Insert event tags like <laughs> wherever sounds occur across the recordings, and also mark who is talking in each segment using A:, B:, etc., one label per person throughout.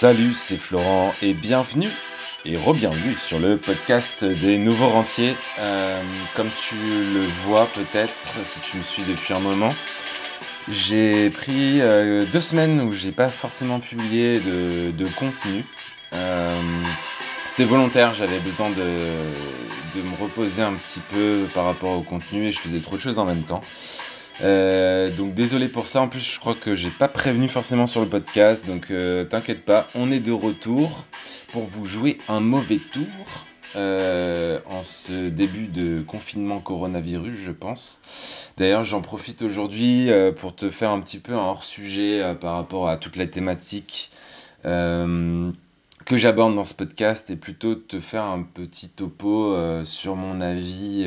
A: Salut, c'est Florent et bienvenue et re-bienvenue sur le podcast des nouveaux rentiers. Euh, comme tu le vois peut-être si tu me suis depuis un moment, j'ai pris euh, deux semaines où j'ai pas forcément publié de, contenu. Euh, c'était volontaire, j'avais besoin de, de me reposer un petit peu par rapport au contenu et je faisais trop de choses en même temps. Euh, donc désolé pour ça. En plus, je crois que j'ai pas prévenu forcément sur le podcast. Donc euh, t'inquiète pas, on est de retour pour vous jouer un mauvais tour euh, en ce début de confinement coronavirus, je pense. D'ailleurs, j'en profite aujourd'hui pour te faire un petit peu un hors sujet par rapport à toute la thématique que j'aborde dans ce podcast et plutôt te faire un petit topo sur mon avis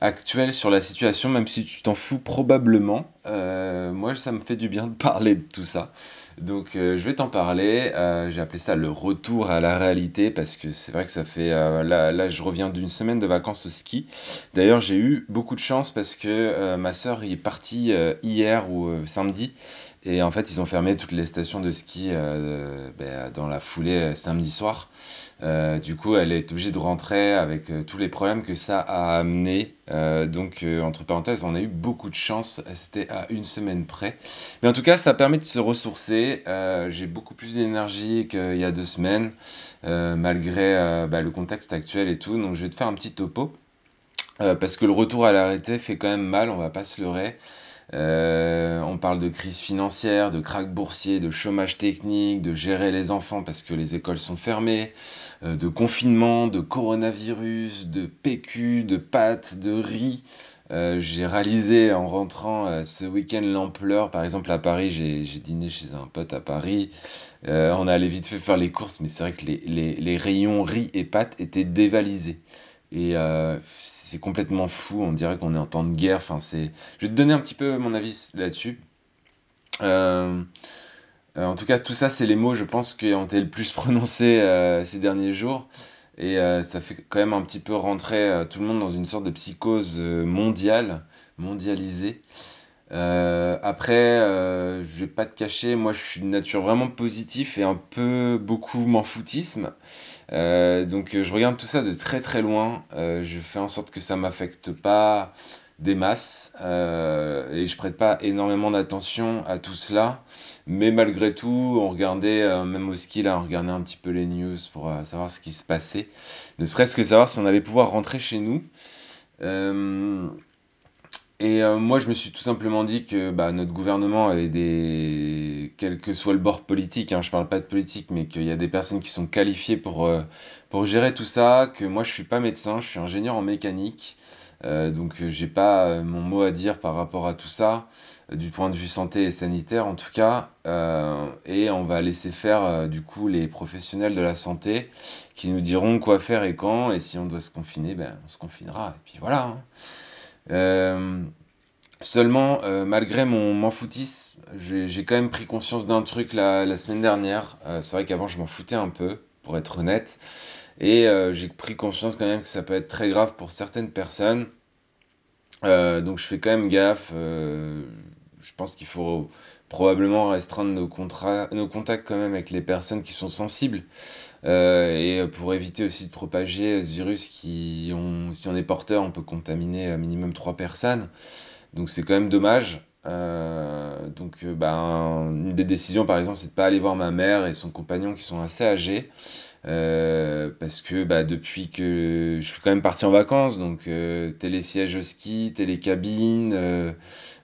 A: actuel sur la situation, même si tu t'en fous probablement. Euh, moi, ça me fait du bien de parler de tout ça. Donc, euh, je vais t'en parler. Euh, j'ai appelé ça le retour à la réalité parce que c'est vrai que ça fait. là, là, je reviens d'une semaine de vacances au ski. D'ailleurs, j'ai eu beaucoup de chance parce que ma soeur est partie hier ou samedi. Et en fait, ils ont fermé toutes les stations de ski ben, dans la foulée samedi soir. Euh, du coup, elle est obligée de rentrer avec euh, tous les problèmes que ça a amené. Euh, donc, entre parenthèses, on a eu beaucoup de chance. C'était à une semaine près. Mais en tout cas, ça permet de se ressourcer. J'ai beaucoup plus d'énergie qu'il y a deux semaines, malgré bah, le contexte actuel et tout. Donc, je vais te faire un petit topo. parce que le retour à l'arrêté fait quand même mal, on va pas se leurrer. Euh, on parle de crise financière, de krach boursier, de chômage technique, de gérer les enfants parce que les écoles sont fermées, euh, de confinement, de coronavirus, de PQ, de pâtes, de riz. Euh, j'ai réalisé en rentrant ce week-end l'ampleur. Par exemple, à Paris, j'ai dîné chez un pote à Paris. on allait vite fait faire les courses, mais c'est vrai que les, rayons riz et pâtes étaient dévalisés. Et c'est complètement fou. On dirait qu'on est en temps de guerre. Enfin. Je vais te donner un petit peu mon avis là-dessus. Euh, euh, en tout cas, tout ça, c'est les mots, je pense, qui ont été le plus <laughs> prononcés euh, ces derniers jours. Et ça fait quand même un petit peu rentrer tout le monde dans une sorte de psychose mondiale, mondialisée. Après, je vais pas te cacher, moi je suis de nature vraiment positif et un peu beaucoup m'en foutisme. Euh, donc euh, je regarde tout ça de très très loin. Euh, je fais en sorte que ça m'affecte pas des masses et je prête pas énormément d'attention à tout cela. Mais malgré tout, on regardait, même au ski, là, on regardait un petit peu les news pour savoir ce qui se passait. Ne serait-ce que savoir si on allait pouvoir rentrer chez nous. Et euh, moi, je me suis tout simplement dit que bah, notre gouvernement avait des. quel que soit le bord politique, hein, je parle pas de politique, mais qu'il y a des personnes qui sont qualifiées pour, euh, pour gérer tout ça, que moi, je suis pas médecin, je suis ingénieur en mécanique, euh, donc j'ai pas mon mot à dire par rapport à tout ça, du point de vue santé et sanitaire en tout cas, et on va laisser faire du coup les professionnels de la santé qui nous diront quoi faire et quand, et si on doit se confiner, ben on se confinera, et puis voilà. Hein. Euh, seulement, euh, malgré mon m'en foutisme, j'ai quand même pris conscience d'un truc la, semaine dernière. Euh, c'est vrai qu'avant, je m'en foutais un peu, pour être honnête. Et j'ai pris conscience quand même que ça peut être très grave pour certaines personnes. donc je fais quand même gaffe. je pense qu'il faut probablement restreindre nos, contacts quand même avec les personnes qui sont sensibles. Euh, et pour éviter aussi de propager ce virus qui, si on est porteur, on peut contaminer un minimum 3 personnes. Donc c'est quand même dommage. Euh, donc euh, ben, une des décisions par exemple c'est de pas aller voir ma mère et son compagnon qui sont assez âgés. parce que bah, depuis que je suis quand même parti en vacances, donc télésiège au ski, télécabine,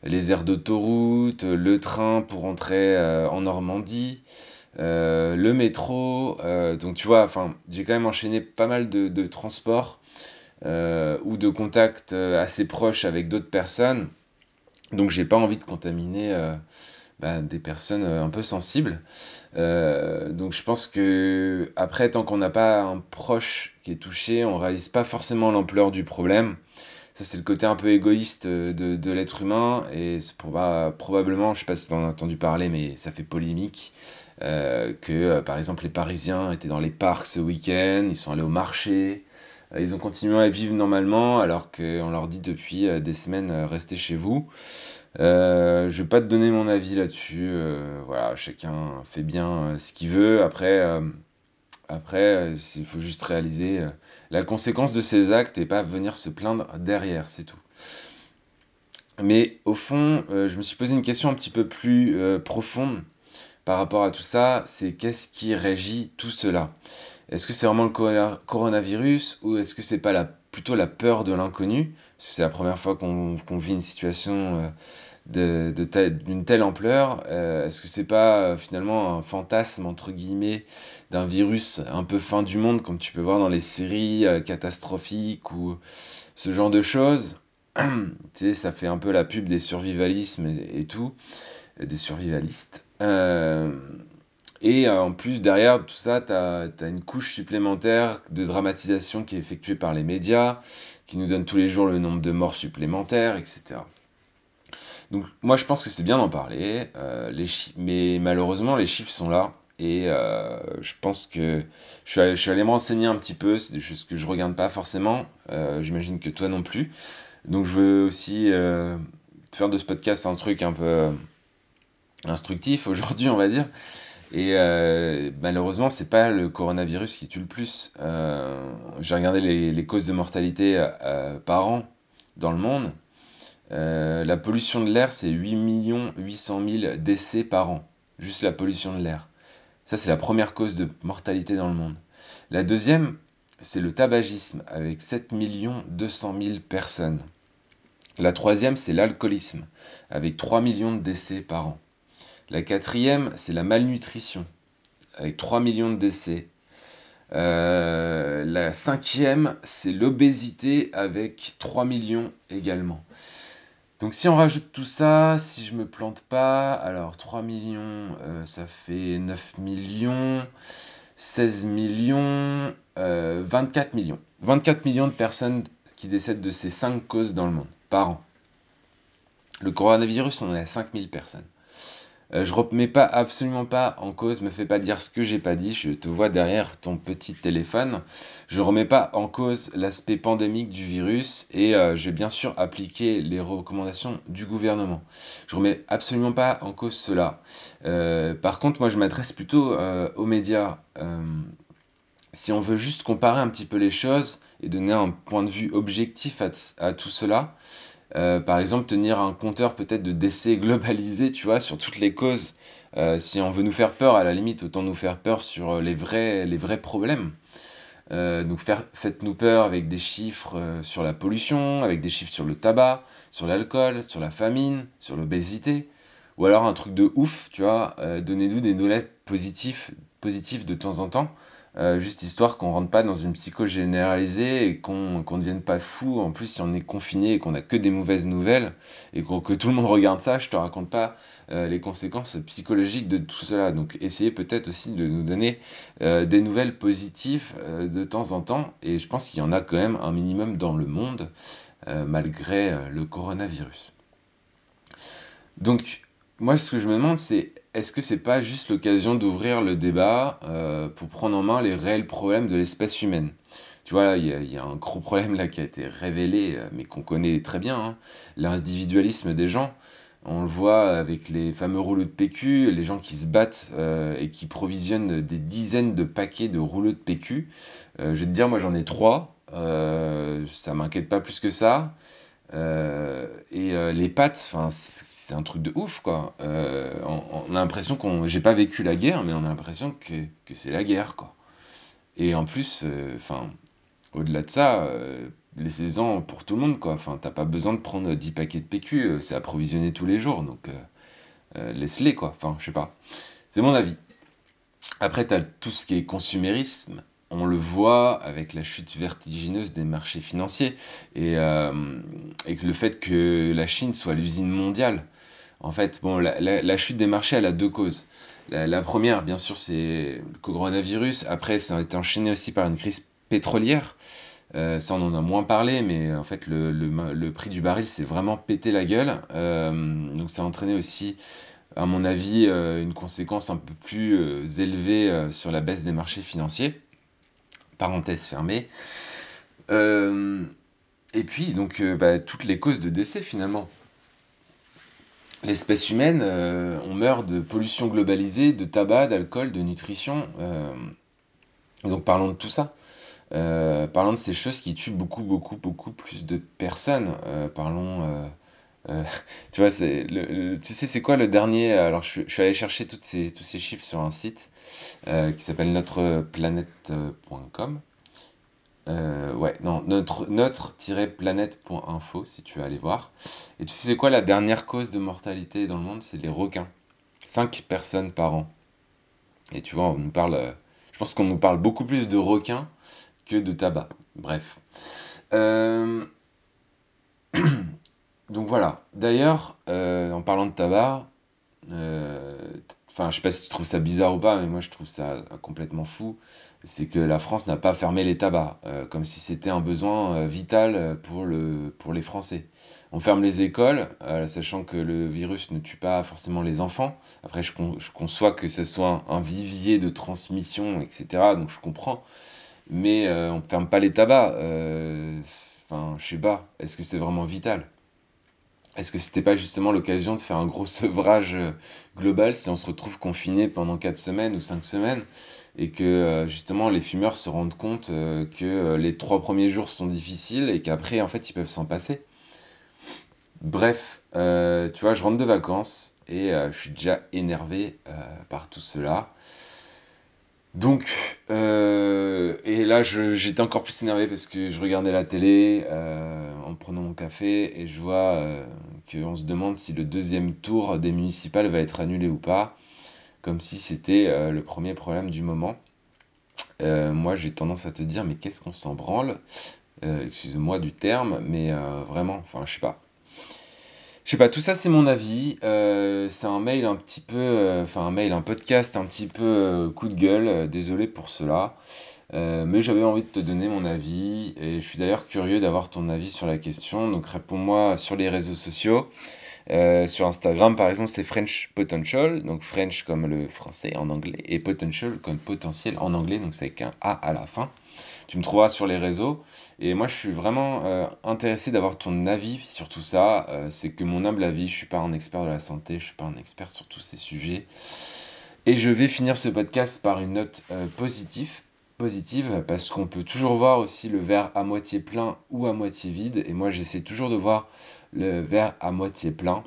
A: les aires d'autoroute, le train pour rentrer en Normandie, euh, le métro, euh, donc tu vois, enfin, j'ai quand même enchaîné pas mal de, transports euh, ou de contacts assez proches avec d'autres personnes, donc j'ai pas envie de contaminer bah, des personnes un peu sensibles. donc je pense que après, tant qu'on n'a pas un proche qui est touché, on réalise pas forcément l'ampleur du problème. C'est le côté un peu égoïste de, l'être humain, et c'est probablement, je sais pas si tu en as entendu parler, mais ça fait polémique. Euh, que euh, par exemple les Parisiens étaient dans les parcs ce week-end, ils sont allés au marché, euh, ils ont continué à vivre normalement alors qu'on leur dit depuis des semaines restez chez vous. Euh, je vais pas te donner mon avis là-dessus. euh, voilà, chacun fait bien euh, ce qu'il veut. Après, euh, après, il faut juste réaliser euh, la conséquence de ses actes et pas venir se plaindre derrière, c'est tout. Mais au fond, euh, je me suis posé une question un petit peu plus euh, profonde par rapport à tout ça. C'est qu'est-ce qui régit tout cela? Est-ce que c'est vraiment le corona- coronavirus ou est-ce que c'est pas plutôt la peur de l'inconnu? C'est la première fois qu'on vit une situation d'une telle ampleur. Euh, est-ce que c'est pas euh, finalement un fantasme entre guillemets d'un virus un peu fin du monde comme tu peux voir dans les séries euh, catastrophiques ou ce genre de choses? <clears throat> Tu sais, ça fait un peu la pub des survivalismes et, tout, des survivalistes. Et en plus, derrière tout ça, tu as, une couche supplémentaire de dramatisation qui est effectuée par les médias, qui nous donne tous les jours le nombre de morts supplémentaires, etc. Donc moi, je pense que c'est bien d'en parler, euh, mais malheureusement, les chiffres sont là. Et euh, je pense que je suis allé, me renseigner un petit peu, c'est des choses que je regarde pas forcément, euh, j'imagine que toi non plus. Donc je veux aussi faire de ce podcast un truc un peu instructif aujourd'hui, on va dire. Et malheureusement, c'est pas le coronavirus qui tue le plus. J'ai regardé les, causes de mortalité par an dans le monde. Euh, la pollution de l'air, c'est 8 800 000 décès par an. Juste la pollution de l'air. Ça, c'est la première cause de mortalité dans le monde. La deuxième, c'est le tabagisme, avec 7 200 000 personnes. La troisième, c'est l'alcoolisme, avec 3 millions de décès par an. La quatrième, c'est la malnutrition, avec 3 millions de décès. Euh, la cinquième, c'est l'obésité, avec 3 millions également. Donc si on rajoute tout ça, si je me plante pas, alors 3 millions, euh, ça fait 9 millions, 16 millions, euh, 24 millions. 24 millions de personnes qui décèdent de ces 5 causes dans le monde par an. Le coronavirus, on est à 5000 personnes. Euh, je remets pas absolument pas en cause, me fais pas dire ce que j'ai pas dit, je te vois derrière ton petit téléphone. Je remets pas en cause l'aspect pandémique du virus et euh, j'ai bien sûr appliqué les recommandations du gouvernement. Je remets absolument pas en cause cela. Euh, par contre, moi je m'adresse plutôt aux médias. Si on veut juste comparer un petit peu les choses et donner un point de vue objectif à tout cela, euh, par exemple, tenir un compteur peut-être de décès globalisé, tu vois, sur toutes les causes. Euh, si on veut nous faire peur, à la limite, autant nous faire peur sur les vrais, les vrais problèmes. Euh, donc faites-nous peur avec des chiffres euh, sur la pollution, avec des chiffres sur le tabac, sur l'alcool, sur la famine, sur l'obésité. Ou alors un truc de ouf, tu vois, euh, donnez-nous des nouvelles positives, positives de temps en temps. Euh, juste histoire qu'on rentre pas dans une psycho généralisée et qu'on qu'on devienne pas fou. En plus, si on est confiné et qu'on a que des mauvaises nouvelles et qu que tout le monde regarde ça, je te raconte pas euh, les conséquences psychologiques de tout cela. Donc, essayez peut-être aussi de nous donner des nouvelles positives de temps en temps. Et je pense qu'il y en a quand même un minimum dans le monde malgré le coronavirus. Donc, moi, ce que je me demande, c'est est-ce que c'est pas juste l'occasion d'ouvrir le débat euh, pour prendre en main les réels problèmes de l'espèce humaine? Tu vois, il y, a, un gros problème là qui a été révélé, euh, mais qu'on connaît très bien, hein, l'individualisme des gens. On le voit avec les fameux rouleaux de PQ, les gens qui se battent euh, et qui provisionnent des dizaines de paquets de rouleaux de PQ. Je vais te dire, moi j'en ai trois, euh, ça m'inquiète pas plus que ça. Et les pâtes, c'est un truc de ouf, quoi. Euh, on, a l'impression qu'on, j'ai pas vécu la guerre, mais on a l'impression que, que c'est la guerre, quoi. Et en plus, enfin, euh, au-delà de ça, euh, laissez-en pour tout le monde, quoi. Enfin, t'as pas besoin de prendre 10 paquets de PQ, euh, c'est approvisionné tous les jours, donc laisse-les, quoi. Enfin, je sais pas. C'est mon avis. Après, t'as tout ce qui est consumérisme, on le voit avec la chute vertigineuse des marchés financiers et, euh, le fait que la Chine soit l'usine mondiale. En fait, bon, la, chute des marchés, elle a deux causes. La, première, bien sûr, c'est le coronavirus. Après, ça a été enchaîné aussi par une crise pétrolière. Euh, ça, on en a moins parlé, mais en fait, le, prix du baril s'est vraiment pété la gueule. Euh, donc, ça a entraîné aussi à mon avis, une conséquence un peu plus élevée sur la baisse des marchés financiers parenthèse fermée. Euh, et puis, donc, euh, bah, toutes les causes de décès finalement. l'espèce humaine, on meurt de pollution globalisée, de tabac, d'alcool, de nutrition. donc parlons de tout ça. parlons de ces choses qui tuent beaucoup, beaucoup, beaucoup plus de personnes. parlons euh, tu vois, tu sais, c'est quoi le dernier Alors, je, suis allé chercher toutes ces, tous ces chiffres sur un site euh, qui s'appelle notreplanète.com. Euh, ouais, non, notre, notre-planète.info, si tu veux aller voir. Et tu sais, c'est quoi la dernière cause de mortalité dans le monde? C'est les requins. 5 personnes par an. Et tu vois, on nous parle. je pense qu'on nous parle beaucoup plus de requins que de tabac. Bref. Euh. Donc voilà. D'ailleurs, euh, en parlant de tabac, euh, enfin, je sais pas si tu trouves ça bizarre ou pas, mais moi je trouve ça complètement fou. C'est que la France n'a pas fermé les tabacs, euh, comme si c'était un besoin vital pour, le, pour les Français. On ferme les écoles, sachant que le virus ne tue pas forcément les enfants. Après, je, conçois que ce soit un vivier de transmission, etc. Donc je comprends. Mais on ne ferme pas les tabacs. Enfin, je sais pas. Est-ce que c'est vraiment vital? Est-ce que c'était pas justement l'occasion de faire un gros <laughs> sevrage euh, global si on se retrouve confiné pendant 4 semaines ou 5 semaines et que euh, justement les fumeurs se rendent compte euh, que les 3 premiers jours sont difficiles et qu'après en fait ils peuvent s'en passer? Bref, tu vois, je rentre de vacances et je suis déjà énervé par tout cela. Donc, euh, et là, j'étais encore plus énervé parce que je regardais la télé euh, en prenant mon café et je vois euh, qu'on se demande si le deuxième tour des municipales va être annulé ou pas, comme si c'était le premier problème du moment. moi, j'ai tendance à te dire, mais qu'est-ce qu'on s'en branle? Excuse-moi du terme, mais vraiment, enfin, je sais pas. Je sais pas, tout ça c'est mon avis. Euh, c'est un mail un petit peu, euh, enfin un mail, un podcast un petit peu euh, coup de gueule. désolé pour cela, mais j'avais envie de te donner mon avis et je suis d'ailleurs curieux d'avoir ton avis sur la question. Donc réponds-moi sur les réseaux sociaux. sur Instagram par exemple c'est French Potential, donc French comme le français en anglais et Potential comme potentiel en anglais, donc c'est avec un A à la fin. Tu me trouveras sur les réseaux. Et moi, je suis vraiment euh, intéressé d'avoir ton avis sur tout ça. Euh, c'est que mon humble avis, je suis pas un expert de la santé, je suis pas un expert sur tous ces sujets. Et je vais finir ce podcast par une note euh, positive, positive, parce qu'on peut toujours voir aussi le verre à moitié plein ou à moitié vide. Et moi, j'essaie toujours de voir le verre à moitié plein.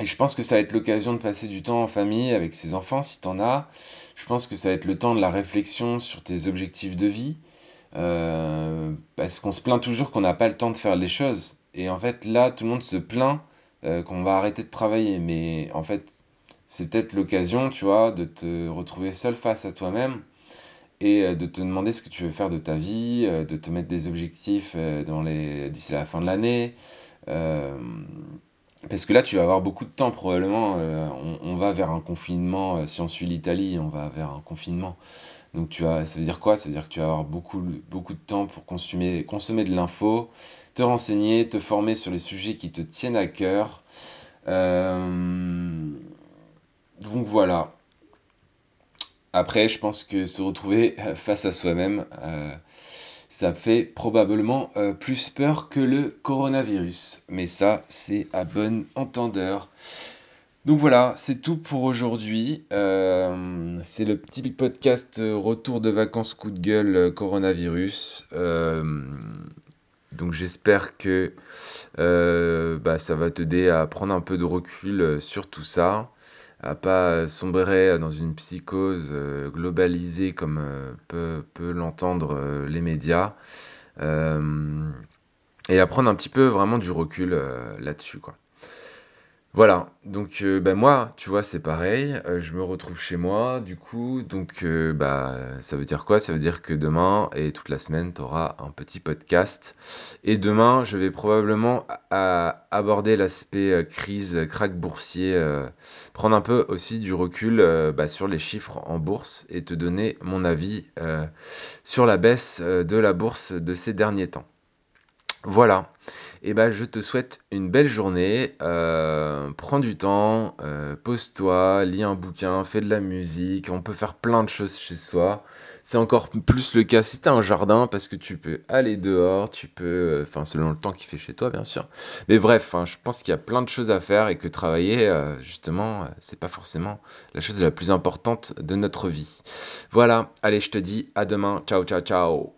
A: Et je pense que ça va être l'occasion de passer du temps en famille avec ses enfants, si tu en as. Je pense que ça va être le temps de la réflexion sur tes objectifs de vie. Euh, parce qu'on se plaint toujours qu'on n'a pas le temps de faire les choses. Et en fait, là, tout le monde se plaint euh, qu'on va arrêter de travailler. Mais en fait, c'est peut-être l'occasion, tu vois, de te retrouver seul face à toi-même et euh, de te demander ce que tu veux faire de ta vie, de te mettre des objectifs dans les... d'ici la fin de l'année. Parce que là, tu vas avoir beaucoup de temps probablement. On, on, va vers un confinement. si on suit l'Italie, on va vers un confinement donc tu as, ça veut dire quoi? Ça veut dire que tu vas avoir beaucoup, beaucoup de temps pour consommer, consommer de l'info, te renseigner, te former sur les sujets qui te tiennent à cœur. Euh, donc voilà. Après, je pense que se retrouver <laughs> face à soi-même, euh, ça fait probablement euh, plus peur que le coronavirus. Mais ça, c'est à bon entendeur. Donc voilà, c'est tout pour aujourd'hui. Euh, c'est le petit podcast euh, retour de vacances coup de gueule coronavirus. donc j'espère que bah, ça va t'aider à prendre un peu de recul sur tout ça, à pas sombrer dans une psychose globalisée comme peut, peut l'entendre les médias. et à prendre un petit peu vraiment du recul là-dessus quoi. Voilà, donc euh, bah, moi, tu vois, c'est pareil, euh, je me retrouve chez moi, du coup, donc euh, bah ça veut dire quoi? Ça veut dire que demain et toute la semaine, tu auras un petit podcast. Et demain, je vais probablement aborder l'aspect crise, crack boursier, prendre un peu aussi du recul bah, sur les chiffres en bourse et te donner mon avis sur la baisse de la bourse de ces derniers temps. Voilà. Eh ben, je te souhaite une belle journée. Euh, prends du temps, euh, pose-toi, lis un bouquin, fais de la musique. On peut faire plein de choses chez soi. C'est encore plus le cas si tu as un jardin parce que tu peux aller dehors, tu peux, euh, enfin selon le temps qu'il fait chez toi bien sûr. Mais bref, hein, je pense qu'il y a plein de choses à faire et que travailler, justement, c'est pas forcément la chose la plus importante de notre vie. Voilà, allez, je te dis à demain. Ciao, ciao, ciao.